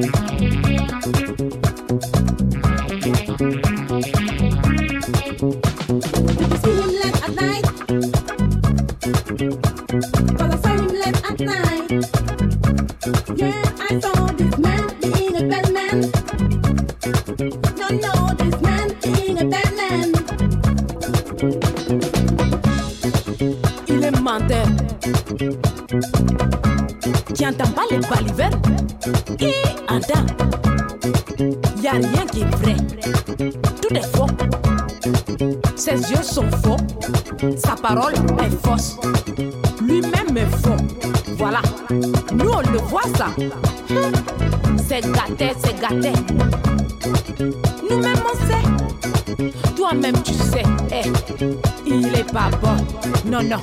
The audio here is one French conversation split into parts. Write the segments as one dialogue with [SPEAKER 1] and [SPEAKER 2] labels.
[SPEAKER 1] Bye.
[SPEAKER 2] Parole est fausse. Lui-même est faux. Voilà. Nous, on le voit ça. C'est gâté, c'est gâté. Nous-mêmes, on sait. Toi-même, tu sais. Eh, il est pas bon. Non, non.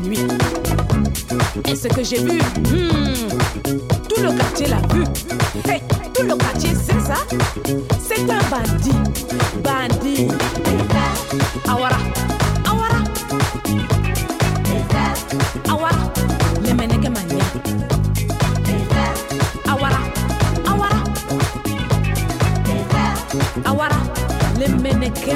[SPEAKER 2] Nuit. Et ce que j'ai vu, hmm, tout le quartier l'a vu. Hey, tout le quartier sait ça? C'est un bandit. Bandit. Awara. Awara. Awara. Le meneke mania. Awara. Awara. Awara. Le meneke